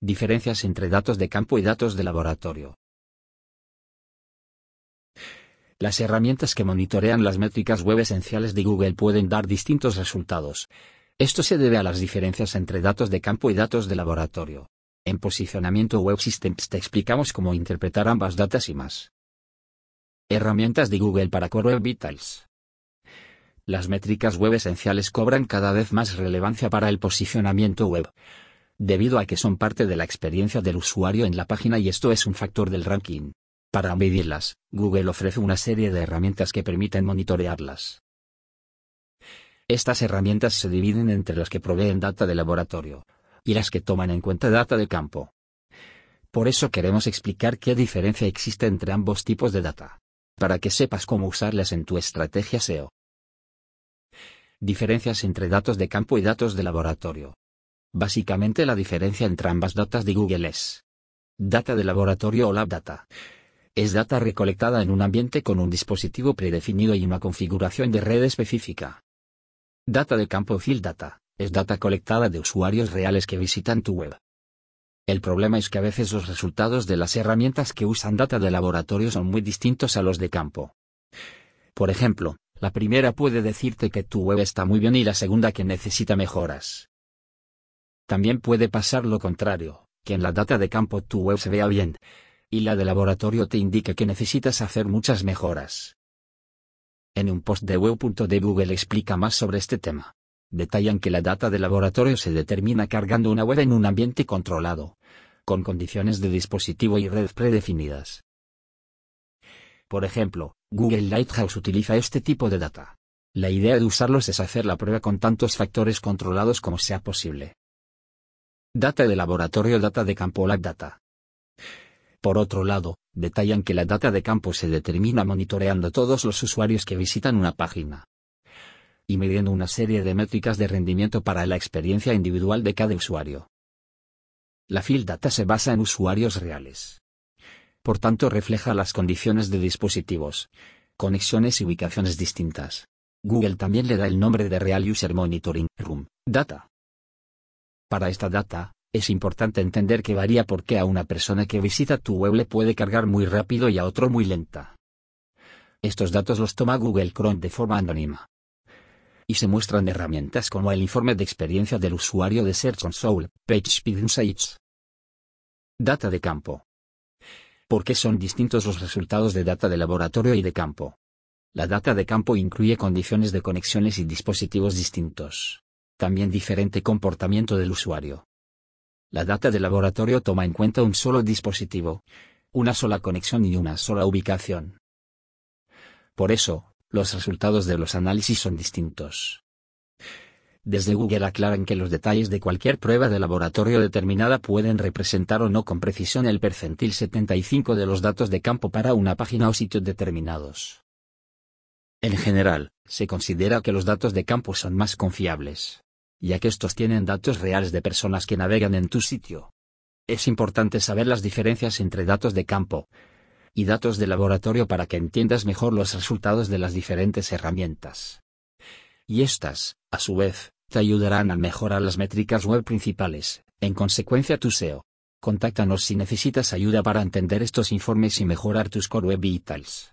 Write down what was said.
Diferencias entre datos de campo y datos de laboratorio. Las herramientas que monitorean las métricas web esenciales de Google pueden dar distintos resultados. Esto se debe a las diferencias entre datos de campo y datos de laboratorio. En Posicionamiento Web Systems te explicamos cómo interpretar ambas datas y más. Herramientas de Google para Core Web Vitals. Las métricas web esenciales cobran cada vez más relevancia para el posicionamiento web debido a que son parte de la experiencia del usuario en la página y esto es un factor del ranking. Para medirlas, Google ofrece una serie de herramientas que permiten monitorearlas. Estas herramientas se dividen entre las que proveen data de laboratorio y las que toman en cuenta data de campo. Por eso queremos explicar qué diferencia existe entre ambos tipos de data, para que sepas cómo usarlas en tu estrategia SEO. Diferencias entre datos de campo y datos de laboratorio. Básicamente la diferencia entre ambas datas de Google es data de laboratorio o lab data. Es data recolectada en un ambiente con un dispositivo predefinido y una configuración de red específica. Data de campo field data. Es data colectada de usuarios reales que visitan tu web. El problema es que a veces los resultados de las herramientas que usan data de laboratorio son muy distintos a los de campo. Por ejemplo, la primera puede decirte que tu web está muy bien y la segunda que necesita mejoras. También puede pasar lo contrario, que en la data de campo tu web se vea bien, y la de laboratorio te indique que necesitas hacer muchas mejoras. En un post de web.de Google explica más sobre este tema. Detallan que la data de laboratorio se determina cargando una web en un ambiente controlado, con condiciones de dispositivo y red predefinidas. Por ejemplo, Google Lighthouse utiliza este tipo de data. La idea de usarlos es hacer la prueba con tantos factores controlados como sea posible. Data de laboratorio Data de campo Lab Data. Por otro lado, detallan que la data de campo se determina monitoreando todos los usuarios que visitan una página y midiendo una serie de métricas de rendimiento para la experiencia individual de cada usuario. La field data se basa en usuarios reales. Por tanto, refleja las condiciones de dispositivos, conexiones y ubicaciones distintas. Google también le da el nombre de Real User Monitoring Room Data. Para esta data, es importante entender que varía porque a una persona que visita tu web le puede cargar muy rápido y a otro muy lenta. Estos datos los toma Google Chrome de forma anónima. Y se muestran herramientas como el informe de experiencia del usuario de Search Console, PageSpeed Insights. Data de campo. ¿Por qué son distintos los resultados de data de laboratorio y de campo? La data de campo incluye condiciones de conexiones y dispositivos distintos también diferente comportamiento del usuario. La data de laboratorio toma en cuenta un solo dispositivo, una sola conexión y una sola ubicación. Por eso, los resultados de los análisis son distintos. Desde Google aclaran que los detalles de cualquier prueba de laboratorio determinada pueden representar o no con precisión el percentil 75 de los datos de campo para una página o sitio determinados. En general, se considera que los datos de campo son más confiables ya que estos tienen datos reales de personas que navegan en tu sitio. Es importante saber las diferencias entre datos de campo y datos de laboratorio para que entiendas mejor los resultados de las diferentes herramientas. Y estas, a su vez, te ayudarán a mejorar las métricas web principales, en consecuencia tu SEO. Contáctanos si necesitas ayuda para entender estos informes y mejorar tus Core Web Vitals.